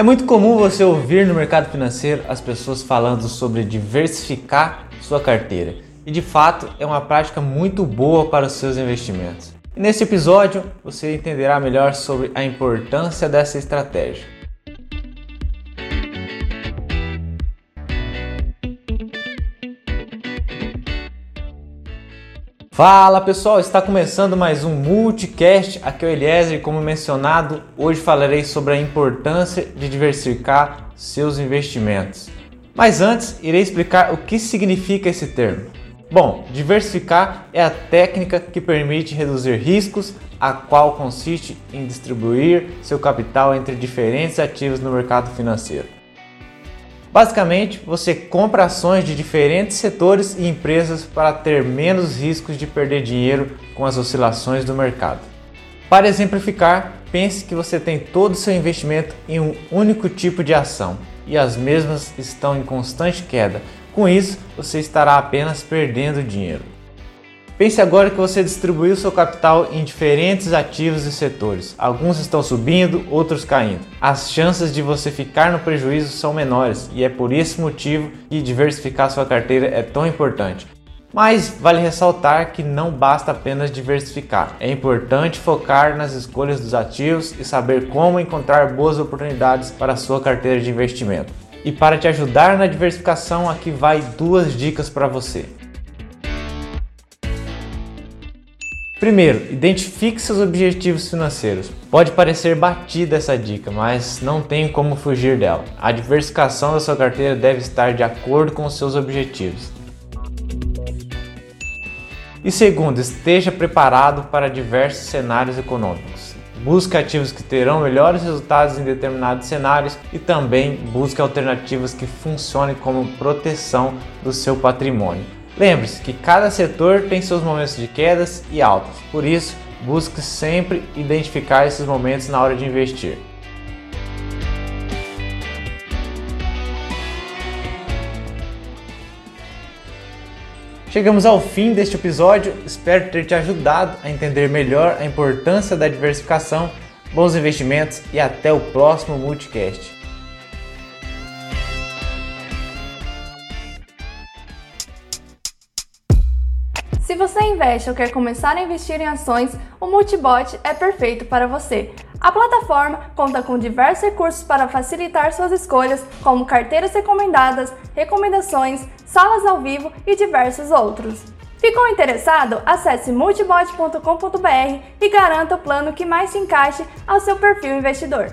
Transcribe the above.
É muito comum você ouvir no mercado financeiro as pessoas falando sobre diversificar sua carteira. E de fato é uma prática muito boa para os seus investimentos. E nesse episódio você entenderá melhor sobre a importância dessa estratégia. Fala pessoal, está começando mais um multicast. Aqui é o Eliezer e como mencionado, hoje falarei sobre a importância de diversificar seus investimentos. Mas antes, irei explicar o que significa esse termo. Bom, diversificar é a técnica que permite reduzir riscos, a qual consiste em distribuir seu capital entre diferentes ativos no mercado financeiro. Basicamente, você compra ações de diferentes setores e empresas para ter menos riscos de perder dinheiro com as oscilações do mercado. Para exemplificar, pense que você tem todo o seu investimento em um único tipo de ação e as mesmas estão em constante queda. Com isso, você estará apenas perdendo dinheiro. Pense agora que você distribuiu seu capital em diferentes ativos e setores. Alguns estão subindo, outros caindo. As chances de você ficar no prejuízo são menores e é por esse motivo que diversificar sua carteira é tão importante. Mas vale ressaltar que não basta apenas diversificar. É importante focar nas escolhas dos ativos e saber como encontrar boas oportunidades para a sua carteira de investimento. E para te ajudar na diversificação, aqui vai duas dicas para você. Primeiro, identifique seus objetivos financeiros. Pode parecer batida essa dica, mas não tem como fugir dela. A diversificação da sua carteira deve estar de acordo com os seus objetivos. E segundo, esteja preparado para diversos cenários econômicos. Busque ativos que terão melhores resultados em determinados cenários e também busque alternativas que funcionem como proteção do seu patrimônio. Lembre-se que cada setor tem seus momentos de quedas e altas, por isso, busque sempre identificar esses momentos na hora de investir. Chegamos ao fim deste episódio, espero ter te ajudado a entender melhor a importância da diversificação, bons investimentos e até o próximo Multicast. Se você investe ou quer começar a investir em ações, o Multibot é perfeito para você. A plataforma conta com diversos recursos para facilitar suas escolhas, como carteiras recomendadas, recomendações, salas ao vivo e diversos outros. Ficou interessado? Acesse multibot.com.br e garanta o plano que mais se encaixe ao seu perfil investidor.